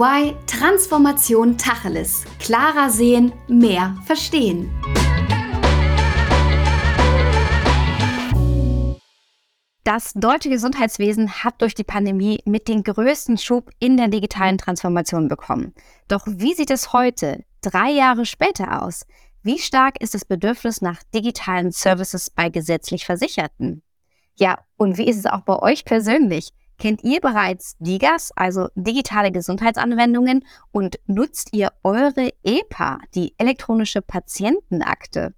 EY Transformation Tacheles. Klarer sehen, mehr verstehen. Das deutsche Gesundheitswesen hat durch die Pandemie mit den größten Schub in der digitalen Transformation bekommen. Doch wie sieht es heute, drei Jahre später aus? Wie stark ist das Bedürfnis nach digitalen Services bei gesetzlich Versicherten? Ja, und wie ist es auch bei euch persönlich? Kennt ihr bereits DIGAS, also digitale Gesundheitsanwendungen, und nutzt ihr eure EPA, die elektronische Patientenakte?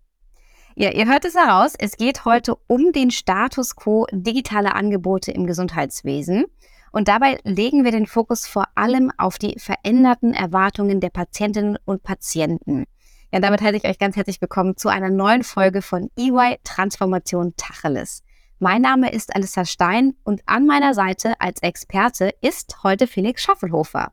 Ja, ihr hört es heraus, es geht heute um den Status quo digitaler Angebote im Gesundheitswesen. Und dabei legen wir den Fokus vor allem auf die veränderten Erwartungen der Patientinnen und Patienten. Ja, damit heiße ich euch ganz herzlich willkommen zu einer neuen Folge von EY Transformation Tacheles. Mein Name ist Alissa Stein und an meiner Seite als Experte ist heute Felix Schaffelhofer.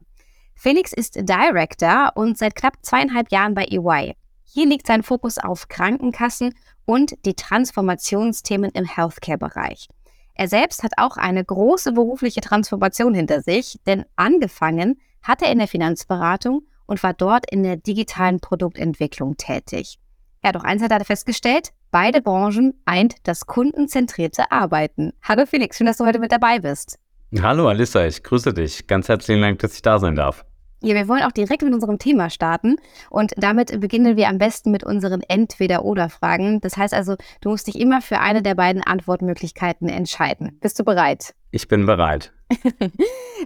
Felix ist Director und seit knapp zweieinhalb Jahren bei EY. Hier liegt sein Fokus auf Krankenkassen und die Transformationsthemen im Healthcare-Bereich. Er selbst hat auch eine große berufliche Transformation hinter sich, denn angefangen hat er in der Finanzberatung und war dort in der digitalen Produktentwicklung tätig. Ja, doch eins hat er festgestellt, beide Branchen eint das kundenzentrierte Arbeiten. Hallo Felix, schön, dass du heute mit dabei bist. Hallo Alissa, ich grüße dich. Ganz herzlichen Dank, dass ich da sein darf. Ja, wir wollen auch direkt mit unserem Thema starten und damit beginnen wir am besten mit unseren Entweder-Oder-Fragen. Das heißt also, du musst dich immer für eine der beiden Antwortmöglichkeiten entscheiden. Bist du bereit? Ich bin bereit.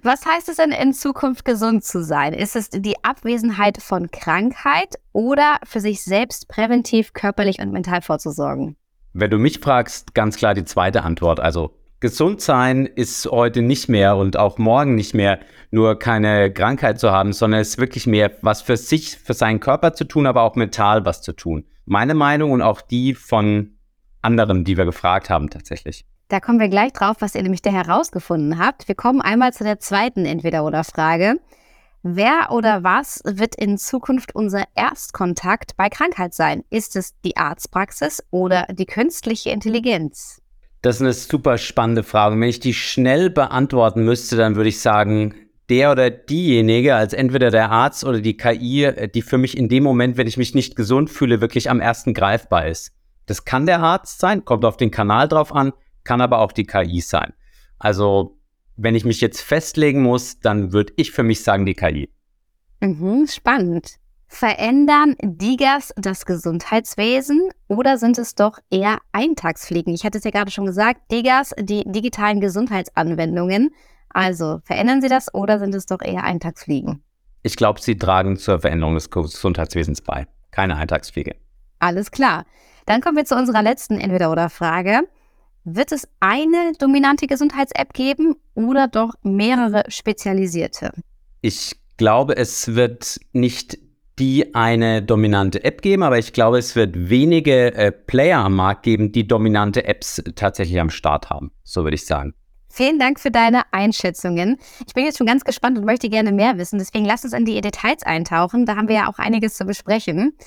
Was heißt es denn in Zukunft gesund zu sein? Ist es die Abwesenheit von Krankheit oder für sich selbst präventiv körperlich und mental vorzusorgen? Wenn du mich fragst, ganz klar die zweite Antwort. Also gesund sein ist heute nicht mehr und auch morgen nicht mehr nur keine Krankheit zu haben, sondern es ist wirklich mehr was für sich, für seinen Körper zu tun, aber auch mental was zu tun. Meine Meinung und auch die von anderen, die wir gefragt haben tatsächlich. Da kommen wir gleich drauf, was ihr nämlich da herausgefunden habt. Wir kommen einmal zu der zweiten Entweder-oder-Frage. Wer oder was wird in Zukunft unser Erstkontakt bei Krankheit sein? Ist es die Arztpraxis oder die künstliche Intelligenz? Das ist eine super spannende Frage. Wenn ich die schnell beantworten müsste, dann würde ich sagen, der oder diejenige, als entweder der Arzt oder die KI, äh, die für mich in dem Moment, wenn ich mich nicht gesund fühle, wirklich am ersten greifbar ist. Das kann der Arzt sein, kommt auf den Kanal drauf an, kann aber auch die KI sein. Also, wenn ich mich jetzt festlegen muss, dann würde ich für mich sagen, die KI. Mhm, spannend. Verändern Digas das Gesundheitswesen oder sind es doch eher Eintagsfliegen? Ich hatte es ja gerade schon gesagt, Digas, die digitalen Gesundheitsanwendungen. Also verändern sie das oder sind es doch eher Eintagsfliegen? Ich glaube, sie tragen zur Veränderung des Gesundheitswesens bei. Keine Eintagsfliege. Alles klar. Dann kommen wir zu unserer letzten Entweder-Oder-Frage. Wird es eine dominante Gesundheits-App geben oder doch mehrere spezialisierte? Ich glaube, es wird nicht die eine dominante App geben, aber ich glaube, es wird wenige äh, Player am Markt geben, die dominante Apps tatsächlich am Start haben. So würde ich sagen. Vielen Dank für deine Einschätzungen. Ich bin jetzt schon ganz gespannt und möchte gerne mehr wissen. Deswegen lass uns in die Details eintauchen. Da haben wir ja auch einiges zu besprechen.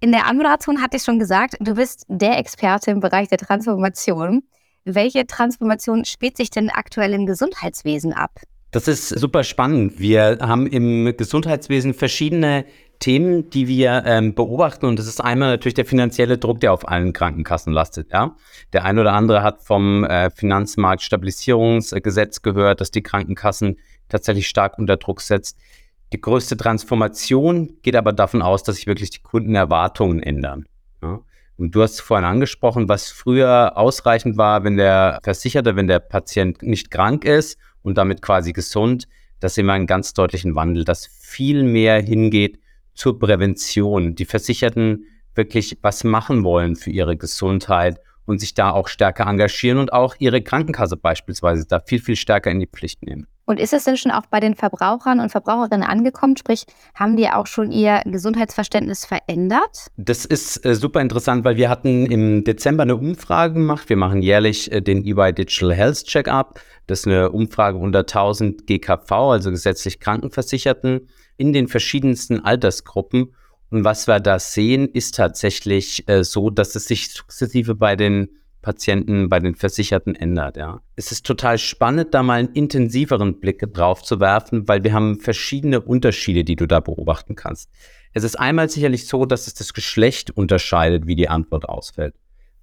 In der Anmoderation hatte ich schon gesagt, du bist der Experte im Bereich der Transformation. Welche Transformation spielt sich denn aktuell im Gesundheitswesen ab? Das ist super spannend. Wir haben im Gesundheitswesen verschiedene Themen, die wir ähm, beobachten. Und das ist einmal natürlich der finanzielle Druck, der auf allen Krankenkassen lastet. Ja? Der eine oder andere hat vom äh, Finanzmarktstabilisierungsgesetz gehört, dass die Krankenkassen tatsächlich stark unter Druck setzt. Die größte Transformation geht aber davon aus, dass sich wirklich die Kundenerwartungen ändern. Ja? Und du hast vorhin angesprochen, was früher ausreichend war, wenn der Versicherte, wenn der Patient nicht krank ist und damit quasi gesund, da sehen wir einen ganz deutlichen Wandel, dass viel mehr hingeht zur Prävention. Die Versicherten wirklich was machen wollen für ihre Gesundheit und sich da auch stärker engagieren und auch ihre Krankenkasse beispielsweise da viel, viel stärker in die Pflicht nehmen. Und ist es denn schon auch bei den Verbrauchern und Verbraucherinnen angekommen? Sprich, haben die auch schon ihr Gesundheitsverständnis verändert? Das ist äh, super interessant, weil wir hatten im Dezember eine Umfrage gemacht. Wir machen jährlich äh, den EY Digital Health Checkup. Das ist eine Umfrage unter 1000 GKV, also gesetzlich Krankenversicherten in den verschiedensten Altersgruppen. Und was wir da sehen, ist tatsächlich äh, so, dass es sich sukzessive bei den Patienten, bei den Versicherten ändert. Ja. Es ist total spannend, da mal einen intensiveren Blick drauf zu werfen, weil wir haben verschiedene Unterschiede, die du da beobachten kannst. Es ist einmal sicherlich so, dass es das Geschlecht unterscheidet, wie die Antwort ausfällt.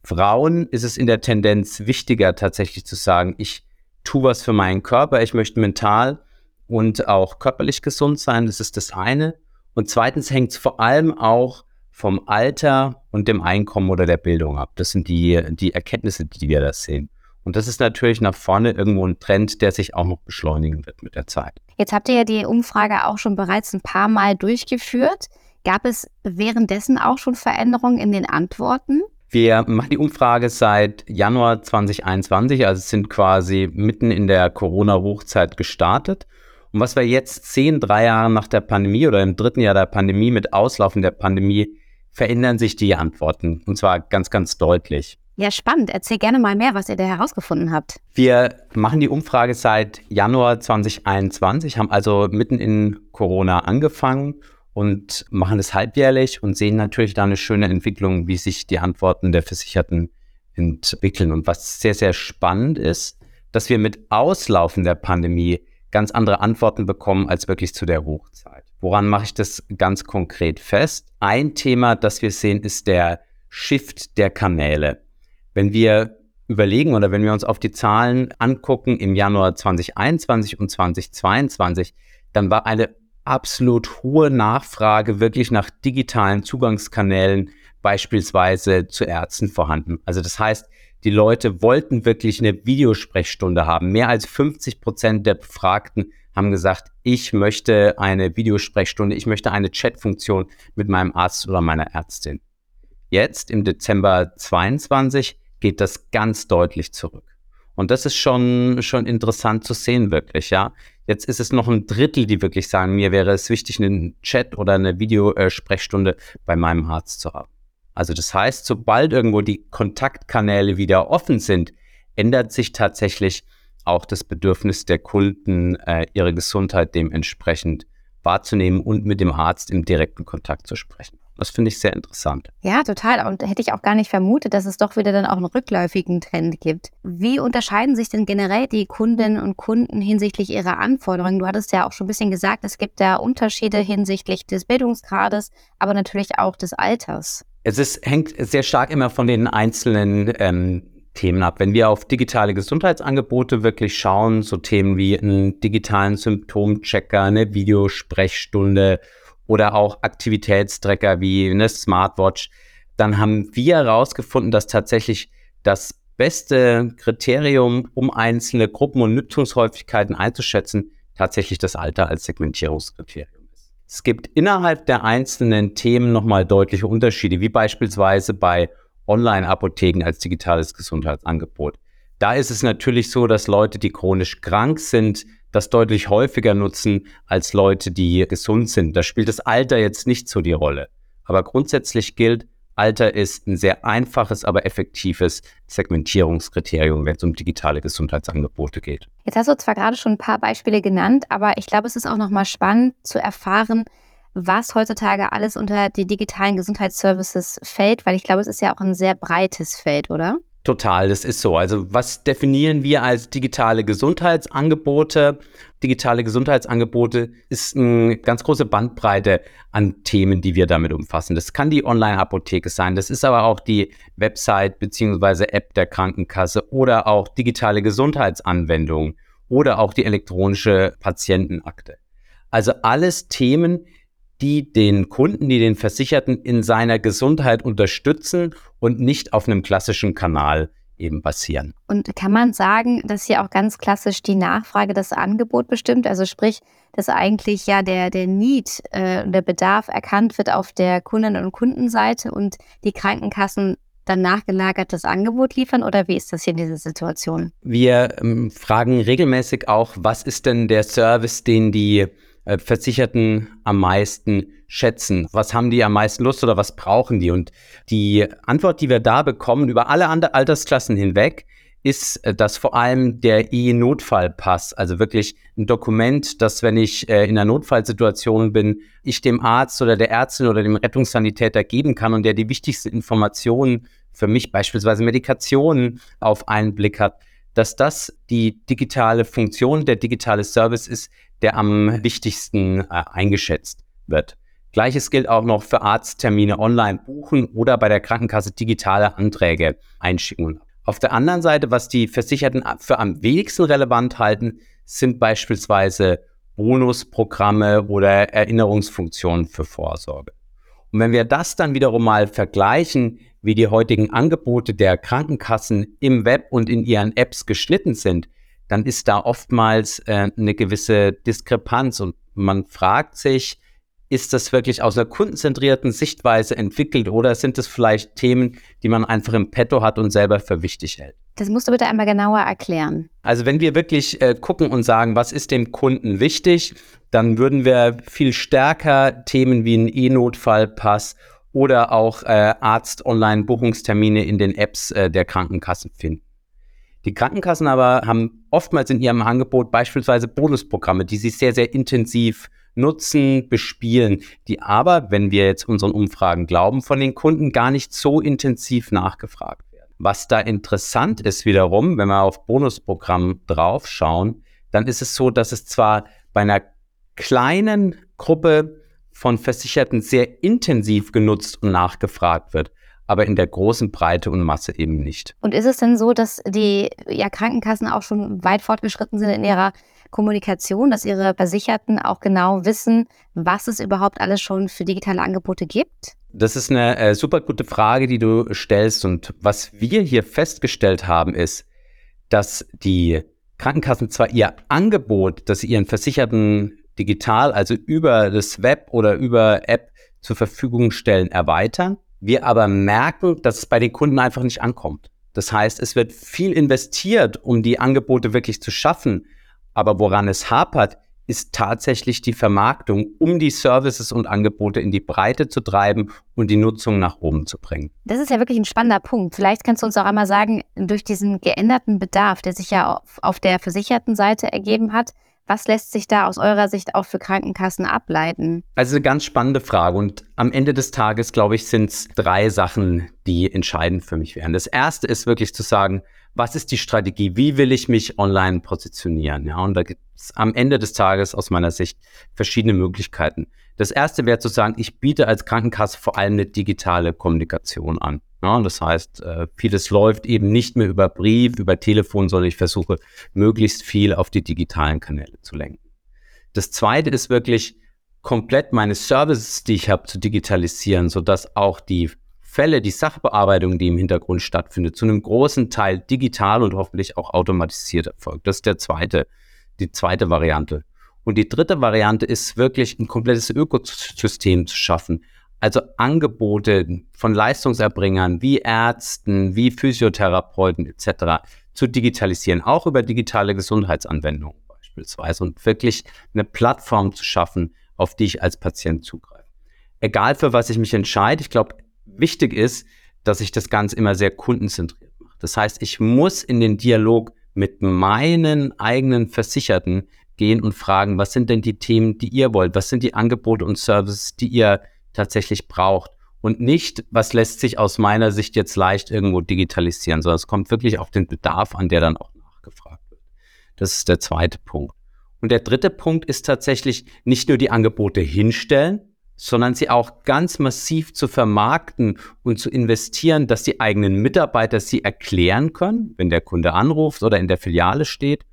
Frauen ist es in der Tendenz wichtiger, tatsächlich zu sagen, ich tue was für meinen Körper, ich möchte mental und auch körperlich gesund sein, das ist das eine. Und zweitens hängt es vor allem auch vom Alter und dem Einkommen oder der Bildung ab. Das sind die, die Erkenntnisse, die wir da sehen. Und das ist natürlich nach vorne irgendwo ein Trend, der sich auch noch beschleunigen wird mit der Zeit. Jetzt habt ihr ja die Umfrage auch schon bereits ein paar Mal durchgeführt. Gab es währenddessen auch schon Veränderungen in den Antworten? Wir machen die Umfrage seit Januar 2021, also sind quasi mitten in der Corona-Hochzeit gestartet. Und was wir jetzt sehen, drei Jahre nach der Pandemie oder im dritten Jahr der Pandemie, mit Auslaufen der Pandemie, verändern sich die Antworten. Und zwar ganz, ganz deutlich. Ja, spannend. Erzähl gerne mal mehr, was ihr da herausgefunden habt. Wir machen die Umfrage seit Januar 2021, haben also mitten in Corona angefangen und machen es halbjährlich und sehen natürlich da eine schöne Entwicklung, wie sich die Antworten der Versicherten entwickeln. Und was sehr, sehr spannend ist, dass wir mit Auslaufen der Pandemie ganz andere Antworten bekommen als wirklich zu der Hochzeit. Woran mache ich das ganz konkret fest? Ein Thema, das wir sehen, ist der Shift der Kanäle. Wenn wir überlegen oder wenn wir uns auf die Zahlen angucken im Januar 2021 und 2022, dann war eine absolut hohe Nachfrage wirklich nach digitalen Zugangskanälen beispielsweise zu Ärzten vorhanden. Also das heißt, die Leute wollten wirklich eine Videosprechstunde haben. Mehr als 50 Prozent der Befragten haben gesagt, ich möchte eine Videosprechstunde, ich möchte eine Chatfunktion mit meinem Arzt oder meiner Ärztin. Jetzt im Dezember 22 geht das ganz deutlich zurück. Und das ist schon, schon interessant zu sehen, wirklich, ja. Jetzt ist es noch ein Drittel, die wirklich sagen, mir wäre es wichtig, einen Chat oder eine Videosprechstunde bei meinem Arzt zu haben. Also das heißt, sobald irgendwo die Kontaktkanäle wieder offen sind, ändert sich tatsächlich auch das Bedürfnis der Kunden, äh, ihre Gesundheit dementsprechend wahrzunehmen und mit dem Arzt im direkten Kontakt zu sprechen. Das finde ich sehr interessant. Ja, total. Und hätte ich auch gar nicht vermutet, dass es doch wieder dann auch einen rückläufigen Trend gibt. Wie unterscheiden sich denn generell die Kundinnen und Kunden hinsichtlich ihrer Anforderungen? Du hattest ja auch schon ein bisschen gesagt, es gibt da Unterschiede hinsichtlich des Bildungsgrades, aber natürlich auch des Alters. Es ist, hängt sehr stark immer von den einzelnen ähm, Themen ab. Wenn wir auf digitale Gesundheitsangebote wirklich schauen, so Themen wie einen digitalen Symptomchecker, eine Videosprechstunde oder auch Aktivitätstrecker wie eine Smartwatch, dann haben wir herausgefunden, dass tatsächlich das beste Kriterium, um einzelne Gruppen und Nutzungshäufigkeiten einzuschätzen, tatsächlich das Alter als Segmentierungskriterium. Es gibt innerhalb der einzelnen Themen nochmal deutliche Unterschiede, wie beispielsweise bei Online-Apotheken als digitales Gesundheitsangebot. Da ist es natürlich so, dass Leute, die chronisch krank sind, das deutlich häufiger nutzen als Leute, die gesund sind. Da spielt das Alter jetzt nicht so die Rolle. Aber grundsätzlich gilt, Alter ist ein sehr einfaches, aber effektives Segmentierungskriterium, wenn es um digitale Gesundheitsangebote geht. Jetzt hast du zwar gerade schon ein paar Beispiele genannt, aber ich glaube, es ist auch nochmal spannend zu erfahren, was heutzutage alles unter die digitalen Gesundheitsservices fällt, weil ich glaube, es ist ja auch ein sehr breites Feld, oder? Total, das ist so. Also was definieren wir als digitale Gesundheitsangebote? Digitale Gesundheitsangebote ist eine ganz große Bandbreite an Themen, die wir damit umfassen. Das kann die Online-Apotheke sein, das ist aber auch die Website bzw. App der Krankenkasse oder auch digitale Gesundheitsanwendungen oder auch die elektronische Patientenakte. Also alles Themen, die den Kunden, die den Versicherten in seiner Gesundheit unterstützen und nicht auf einem klassischen Kanal eben basieren. Und kann man sagen, dass hier auch ganz klassisch die Nachfrage das Angebot bestimmt? Also sprich, dass eigentlich ja der, der Need, äh, der Bedarf erkannt wird auf der Kundinnen- und Kundenseite und die Krankenkassen dann nachgelagert das Angebot liefern oder wie ist das hier in dieser Situation? Wir ähm, fragen regelmäßig auch, was ist denn der Service, den die äh, Versicherten am meisten schätzen? Was haben die am meisten Lust oder was brauchen die? Und die Antwort, die wir da bekommen, über alle Altersklassen hinweg, ist, äh, dass vor allem der E-Notfallpass, also wirklich ein Dokument, dass wenn ich äh, in einer Notfallsituation bin, ich dem Arzt oder der Ärztin oder dem Rettungssanitäter geben kann und der die wichtigsten Informationen für mich, beispielsweise Medikationen, auf einen Blick hat, dass das die digitale Funktion, der digitale Service ist, der am wichtigsten äh, eingeschätzt wird. Gleiches gilt auch noch für Arzttermine online buchen oder bei der Krankenkasse digitale Anträge einschicken. Auf der anderen Seite, was die Versicherten für am wenigsten relevant halten, sind beispielsweise Bonusprogramme oder Erinnerungsfunktionen für Vorsorge. Und wenn wir das dann wiederum mal vergleichen, wie die heutigen Angebote der Krankenkassen im Web und in ihren Apps geschnitten sind, dann ist da oftmals äh, eine gewisse Diskrepanz. Und man fragt sich, ist das wirklich aus einer kundenzentrierten Sichtweise entwickelt oder sind es vielleicht Themen, die man einfach im Petto hat und selber für wichtig hält? Das musst du bitte einmal genauer erklären. Also wenn wir wirklich äh, gucken und sagen, was ist dem Kunden wichtig, dann würden wir viel stärker Themen wie einen E-Notfallpass oder auch äh, Arzt-Online-Buchungstermine in den Apps äh, der Krankenkassen finden. Die Krankenkassen aber haben oftmals in ihrem Angebot beispielsweise Bonusprogramme, die sie sehr, sehr intensiv nutzen, bespielen, die aber, wenn wir jetzt unseren Umfragen glauben, von den Kunden gar nicht so intensiv nachgefragt werden. Was da interessant ist wiederum, wenn wir auf Bonusprogramm draufschauen, dann ist es so, dass es zwar bei einer kleinen Gruppe von Versicherten sehr intensiv genutzt und nachgefragt wird, aber in der großen Breite und Masse eben nicht. Und ist es denn so, dass die ja, Krankenkassen auch schon weit fortgeschritten sind in ihrer Kommunikation, dass ihre Versicherten auch genau wissen, was es überhaupt alles schon für digitale Angebote gibt? Das ist eine äh, super gute Frage, die du stellst. Und was wir hier festgestellt haben, ist, dass die Krankenkassen zwar ihr Angebot, das sie ihren Versicherten digital, also über das Web oder über App zur Verfügung stellen, erweitern, wir aber merken, dass es bei den Kunden einfach nicht ankommt. Das heißt, es wird viel investiert, um die Angebote wirklich zu schaffen. Aber woran es hapert, ist tatsächlich die Vermarktung, um die Services und Angebote in die Breite zu treiben und die Nutzung nach oben zu bringen. Das ist ja wirklich ein spannender Punkt. Vielleicht kannst du uns auch einmal sagen, durch diesen geänderten Bedarf, der sich ja auf, auf der versicherten Seite ergeben hat, was lässt sich da aus eurer Sicht auch für Krankenkassen ableiten? Also eine ganz spannende Frage und am Ende des Tages, glaube ich, sind es drei Sachen, die entscheidend für mich wären. Das erste ist wirklich zu sagen, was ist die Strategie? Wie will ich mich online positionieren? Ja, und da gibt es am Ende des Tages aus meiner Sicht verschiedene Möglichkeiten. Das erste wäre zu sagen, ich biete als Krankenkasse vor allem eine digitale Kommunikation an. Ja, das heißt, äh, vieles läuft eben nicht mehr über Brief, über Telefon, sondern ich versuche möglichst viel auf die digitalen Kanäle zu lenken. Das zweite ist wirklich komplett meine Services, die ich habe, zu digitalisieren, sodass auch die Fälle, die Sachbearbeitung, die im Hintergrund stattfindet, zu einem großen Teil digital und hoffentlich auch automatisiert erfolgt. Das ist der zweite, die zweite Variante. Und die dritte Variante ist wirklich ein komplettes Ökosystem zu schaffen, also Angebote von Leistungserbringern wie Ärzten, wie Physiotherapeuten etc. zu digitalisieren, auch über digitale Gesundheitsanwendungen beispielsweise und wirklich eine Plattform zu schaffen, auf die ich als Patient zugreife. Egal für was ich mich entscheide, ich glaube, wichtig ist, dass ich das Ganze immer sehr kundenzentriert mache. Das heißt, ich muss in den Dialog mit meinen eigenen Versicherten gehen und fragen, was sind denn die Themen, die ihr wollt? Was sind die Angebote und Services, die ihr tatsächlich braucht und nicht, was lässt sich aus meiner Sicht jetzt leicht irgendwo digitalisieren, sondern es kommt wirklich auf den Bedarf an, der dann auch nachgefragt wird. Das ist der zweite Punkt. Und der dritte Punkt ist tatsächlich nicht nur die Angebote hinstellen, sondern sie auch ganz massiv zu vermarkten und zu investieren, dass die eigenen Mitarbeiter sie erklären können, wenn der Kunde anruft oder in der Filiale steht.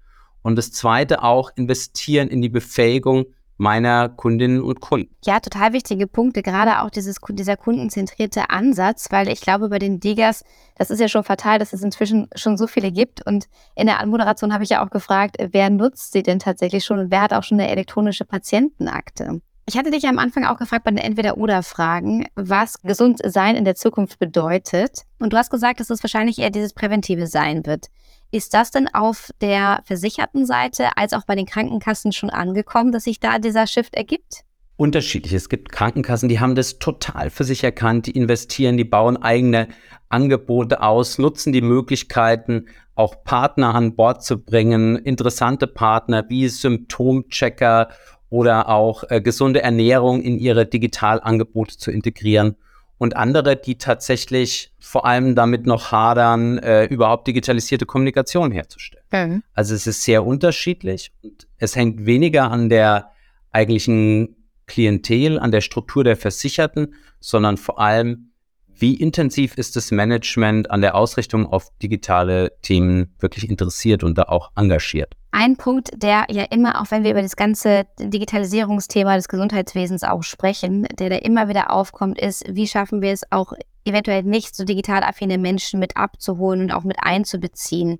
Und das zweite auch investieren in die Befähigung meiner Kundinnen und Kunden. Ja, total wichtige Punkte, gerade auch dieses, dieser kundenzentrierte Ansatz, weil ich glaube, bei den Digas, das ist ja schon fatal, dass es inzwischen schon so viele gibt. Und in der Anmoderation habe ich ja auch gefragt, wer nutzt sie denn tatsächlich schon und wer hat auch schon eine elektronische Patientenakte? Ich hatte dich am Anfang auch gefragt bei den Entweder-Oder-Fragen, was gesund sein in der Zukunft bedeutet. Und du hast gesagt, dass es wahrscheinlich eher dieses präventive Sein wird. Ist das denn auf der versicherten Seite als auch bei den Krankenkassen schon angekommen, dass sich da dieser Shift ergibt? Unterschiedlich. Es gibt Krankenkassen, die haben das total für sich erkannt, die investieren, die bauen eigene Angebote aus, nutzen die Möglichkeiten auch Partner an Bord zu bringen, interessante Partner wie Symptomchecker oder auch äh, gesunde Ernährung in ihre Digitalangebote zu integrieren und andere, die tatsächlich vor allem damit noch hadern, äh, überhaupt digitalisierte Kommunikation herzustellen. Mhm. Also es ist sehr unterschiedlich und es hängt weniger an der eigentlichen Klientel, an der Struktur der Versicherten, sondern vor allem wie intensiv ist das Management an der Ausrichtung auf digitale Themen wirklich interessiert und da auch engagiert? Ein Punkt, der ja immer, auch wenn wir über das ganze Digitalisierungsthema des Gesundheitswesens auch sprechen, der da immer wieder aufkommt, ist, wie schaffen wir es auch eventuell nicht so digital affine Menschen mit abzuholen und auch mit einzubeziehen.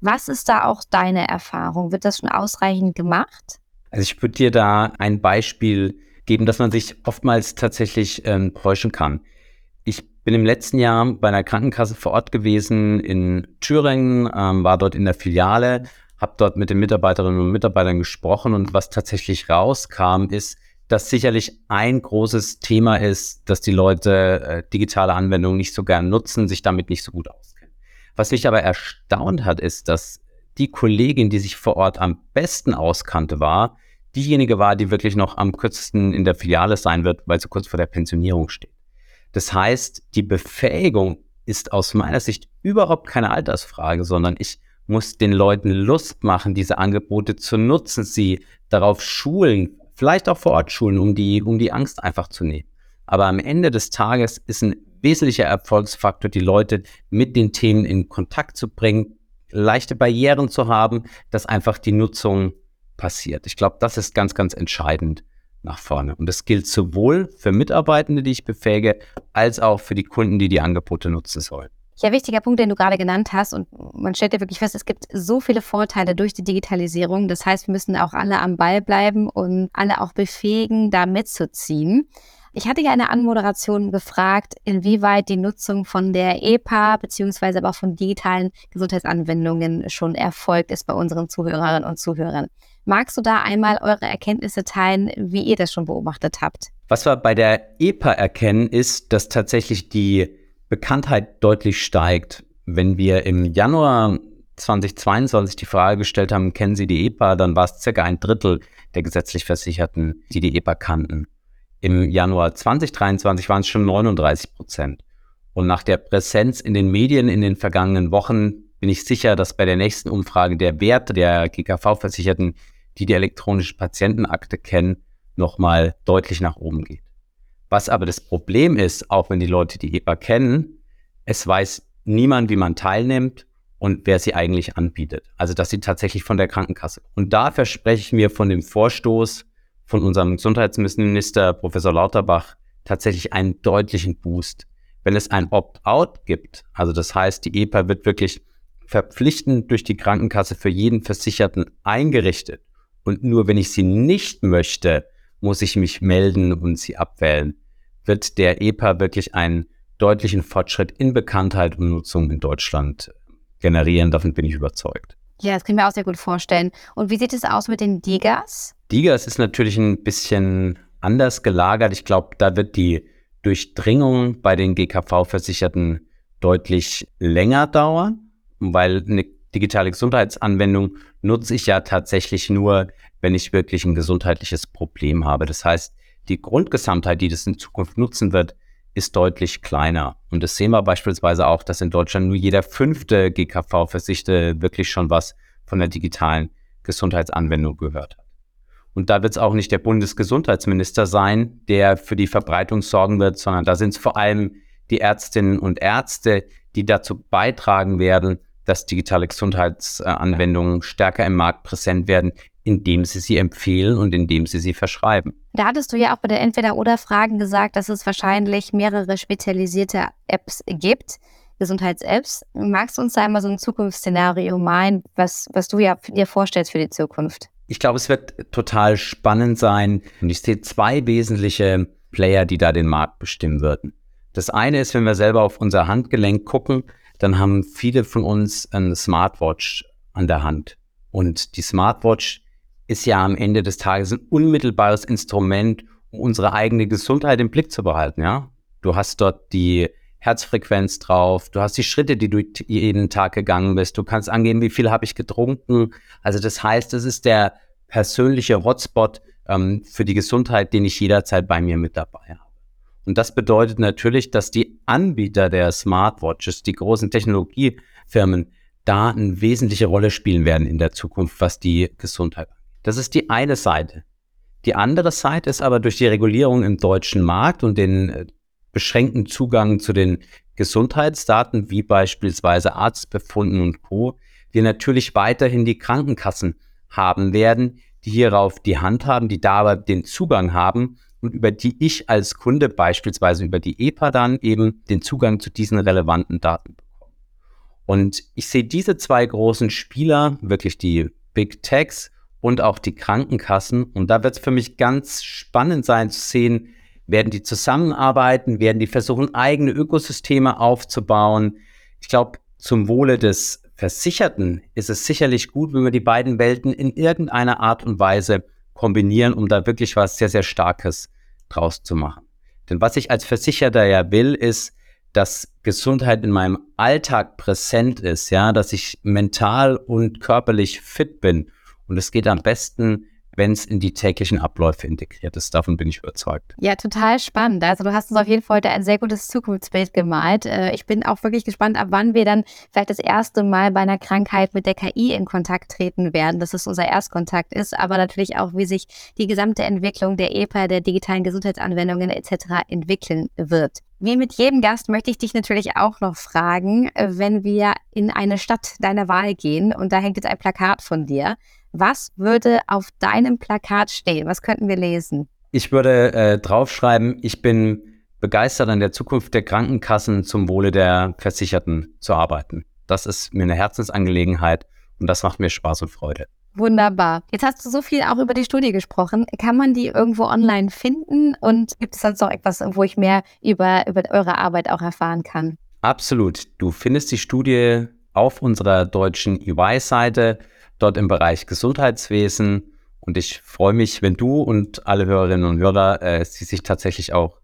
Was ist da auch deine Erfahrung? Wird das schon ausreichend gemacht? Also ich würde dir da ein Beispiel geben, dass man sich oftmals tatsächlich ähm, täuschen kann. Ich bin im letzten Jahr bei einer Krankenkasse vor Ort gewesen in Thüringen, ähm, war dort in der Filiale, habe dort mit den Mitarbeiterinnen und Mitarbeitern gesprochen und was tatsächlich rauskam, ist, dass sicherlich ein großes Thema ist, dass die Leute äh, digitale Anwendungen nicht so gern nutzen, sich damit nicht so gut auskennen. Was mich aber erstaunt hat, ist, dass die Kollegin, die sich vor Ort am besten auskannte, war, diejenige war, die wirklich noch am kürzesten in der Filiale sein wird, weil sie kurz vor der Pensionierung steht. Das heißt, die Befähigung ist aus meiner Sicht überhaupt keine Altersfrage, sondern ich muss den Leuten Lust machen, diese Angebote zu nutzen, sie darauf schulen, vielleicht auch vor Ort schulen, um die, um die Angst einfach zu nehmen. Aber am Ende des Tages ist ein wesentlicher Erfolgsfaktor, die Leute mit den Themen in Kontakt zu bringen, leichte Barrieren zu haben, dass einfach die Nutzung passiert. Ich glaube, das ist ganz, ganz entscheidend nach vorne. Und das gilt sowohl für Mitarbeitende, die ich befähige, als auch für die Kunden, die die Angebote nutzen sollen. Ja, wichtiger Punkt, den du gerade genannt hast. Und man stellt ja wirklich fest, es gibt so viele Vorteile durch die Digitalisierung. Das heißt, wir müssen auch alle am Ball bleiben und alle auch befähigen, da mitzuziehen. Ich hatte ja in der Anmoderation gefragt, inwieweit die Nutzung von der EPA beziehungsweise aber auch von digitalen Gesundheitsanwendungen schon erfolgt ist bei unseren Zuhörerinnen und Zuhörern. Magst du da einmal eure Erkenntnisse teilen, wie ihr das schon beobachtet habt? Was wir bei der EPA erkennen, ist, dass tatsächlich die Bekanntheit deutlich steigt. Wenn wir im Januar 2022 die Frage gestellt haben, kennen Sie die EPA, dann war es circa ein Drittel der gesetzlich Versicherten, die die EPA kannten. Im Januar 2023 waren es schon 39 Prozent. Und nach der Präsenz in den Medien in den vergangenen Wochen bin ich sicher, dass bei der nächsten Umfrage der Wert der GKV-Versicherten die die elektronische Patientenakte kennen, nochmal deutlich nach oben geht. Was aber das Problem ist, auch wenn die Leute die EPA kennen, es weiß niemand, wie man teilnimmt und wer sie eigentlich anbietet. Also, dass sie tatsächlich von der Krankenkasse. Und da verspreche ich mir von dem Vorstoß von unserem Gesundheitsminister Professor Lauterbach tatsächlich einen deutlichen Boost. Wenn es ein Opt-out gibt, also das heißt, die EPA wird wirklich verpflichtend durch die Krankenkasse für jeden Versicherten eingerichtet und nur wenn ich sie nicht möchte, muss ich mich melden und sie abwählen, wird der EPA wirklich einen deutlichen Fortschritt in Bekanntheit und Nutzung in Deutschland generieren. Davon bin ich überzeugt. Ja, das können wir auch sehr gut vorstellen. Und wie sieht es aus mit den Digas? Digas ist natürlich ein bisschen anders gelagert. Ich glaube, da wird die Durchdringung bei den GKV-Versicherten deutlich länger dauern, weil eine digitale Gesundheitsanwendung nutze ich ja tatsächlich nur, wenn ich wirklich ein gesundheitliches Problem habe. Das heißt, die Grundgesamtheit, die das in Zukunft nutzen wird, ist deutlich kleiner. Und das sehen wir beispielsweise auch, dass in Deutschland nur jeder fünfte GKV-Versichte wirklich schon was von der digitalen Gesundheitsanwendung gehört hat. Und da wird es auch nicht der Bundesgesundheitsminister sein, der für die Verbreitung sorgen wird, sondern da sind es vor allem die Ärztinnen und Ärzte, die dazu beitragen werden, dass digitale Gesundheitsanwendungen stärker im Markt präsent werden, indem sie sie empfehlen und indem sie sie verschreiben. Da hattest du ja auch bei der Entweder-Oder-Fragen gesagt, dass es wahrscheinlich mehrere spezialisierte Apps gibt, Gesundheits-Apps. Magst du uns da einmal so ein Zukunftsszenario malen, was, was du ja dir vorstellst für die Zukunft? Ich glaube, es wird total spannend sein. Und ich sehe zwei wesentliche Player, die da den Markt bestimmen würden. Das eine ist, wenn wir selber auf unser Handgelenk gucken, dann haben viele von uns eine Smartwatch an der Hand. Und die Smartwatch ist ja am Ende des Tages ein unmittelbares Instrument, um unsere eigene Gesundheit im Blick zu behalten, ja. Du hast dort die Herzfrequenz drauf, du hast die Schritte, die du jeden Tag gegangen bist, du kannst angeben, wie viel habe ich getrunken. Also das heißt, es ist der persönliche Hotspot ähm, für die Gesundheit, den ich jederzeit bei mir mit dabei habe. Und das bedeutet natürlich, dass die Anbieter der Smartwatches, die großen Technologiefirmen, da eine wesentliche Rolle spielen werden in der Zukunft, was die Gesundheit angeht. Das ist die eine Seite. Die andere Seite ist aber durch die Regulierung im deutschen Markt und den äh, beschränkten Zugang zu den Gesundheitsdaten, wie beispielsweise Arztbefunden und Co., wir natürlich weiterhin die Krankenkassen haben werden, die hierauf die Hand haben, die da aber den Zugang haben und über die ich als Kunde beispielsweise über die EPA dann eben den Zugang zu diesen relevanten Daten bekomme. Und ich sehe diese zwei großen Spieler, wirklich die Big Techs und auch die Krankenkassen. Und da wird es für mich ganz spannend sein zu sehen, werden die zusammenarbeiten, werden die versuchen, eigene Ökosysteme aufzubauen. Ich glaube, zum Wohle des Versicherten ist es sicherlich gut, wenn wir die beiden Welten in irgendeiner Art und Weise kombinieren, um da wirklich was sehr, sehr Starkes draus zu machen. Denn was ich als Versicherter ja will, ist, dass Gesundheit in meinem Alltag präsent ist, ja, dass ich mental und körperlich fit bin. Und es geht am besten, wenn es in die täglichen Abläufe integriert ist. Davon bin ich überzeugt. Ja, total spannend. Also du hast uns auf jeden Fall heute ein sehr gutes Zukunftsbild gemalt. Äh, ich bin auch wirklich gespannt, ab wann wir dann vielleicht das erste Mal bei einer Krankheit mit der KI in Kontakt treten werden, dass es unser Erstkontakt ist, aber natürlich auch, wie sich die gesamte Entwicklung der EPA, der digitalen Gesundheitsanwendungen etc. entwickeln wird. Wie mit jedem Gast möchte ich dich natürlich auch noch fragen, wenn wir in eine Stadt deiner Wahl gehen und da hängt jetzt ein Plakat von dir. Was würde auf deinem Plakat stehen? Was könnten wir lesen? Ich würde äh, draufschreiben, ich bin begeistert an der Zukunft der Krankenkassen zum Wohle der Versicherten zu arbeiten. Das ist mir eine Herzensangelegenheit und das macht mir Spaß und Freude. Wunderbar. Jetzt hast du so viel auch über die Studie gesprochen. Kann man die irgendwo online finden? Und gibt es sonst noch etwas, wo ich mehr über, über eure Arbeit auch erfahren kann? Absolut. Du findest die Studie auf unserer deutschen UI-Seite dort im Bereich Gesundheitswesen. Und ich freue mich, wenn du und alle Hörerinnen und Hörer äh, sie sich tatsächlich auch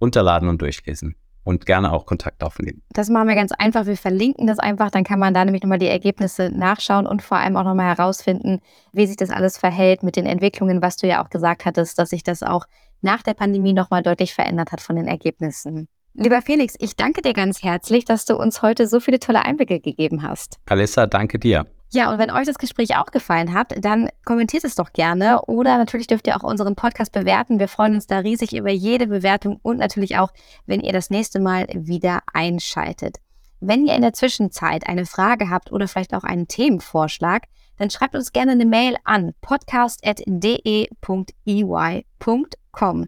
runterladen und durchlesen und gerne auch Kontakt aufnehmen. Das machen wir ganz einfach. Wir verlinken das einfach. Dann kann man da nämlich nochmal die Ergebnisse nachschauen und vor allem auch nochmal herausfinden, wie sich das alles verhält mit den Entwicklungen, was du ja auch gesagt hattest, dass sich das auch nach der Pandemie nochmal deutlich verändert hat von den Ergebnissen. Lieber Felix, ich danke dir ganz herzlich, dass du uns heute so viele tolle Einblicke gegeben hast. Alissa, danke dir. Ja, und wenn euch das Gespräch auch gefallen hat, dann kommentiert es doch gerne oder natürlich dürft ihr auch unseren Podcast bewerten. Wir freuen uns da riesig über jede Bewertung und natürlich auch, wenn ihr das nächste Mal wieder einschaltet. Wenn ihr in der Zwischenzeit eine Frage habt oder vielleicht auch einen Themenvorschlag, dann schreibt uns gerne eine Mail an podcast.de.ey.com.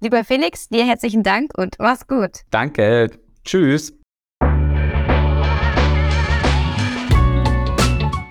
Lieber Felix, dir herzlichen Dank und mach's gut. Danke. Tschüss.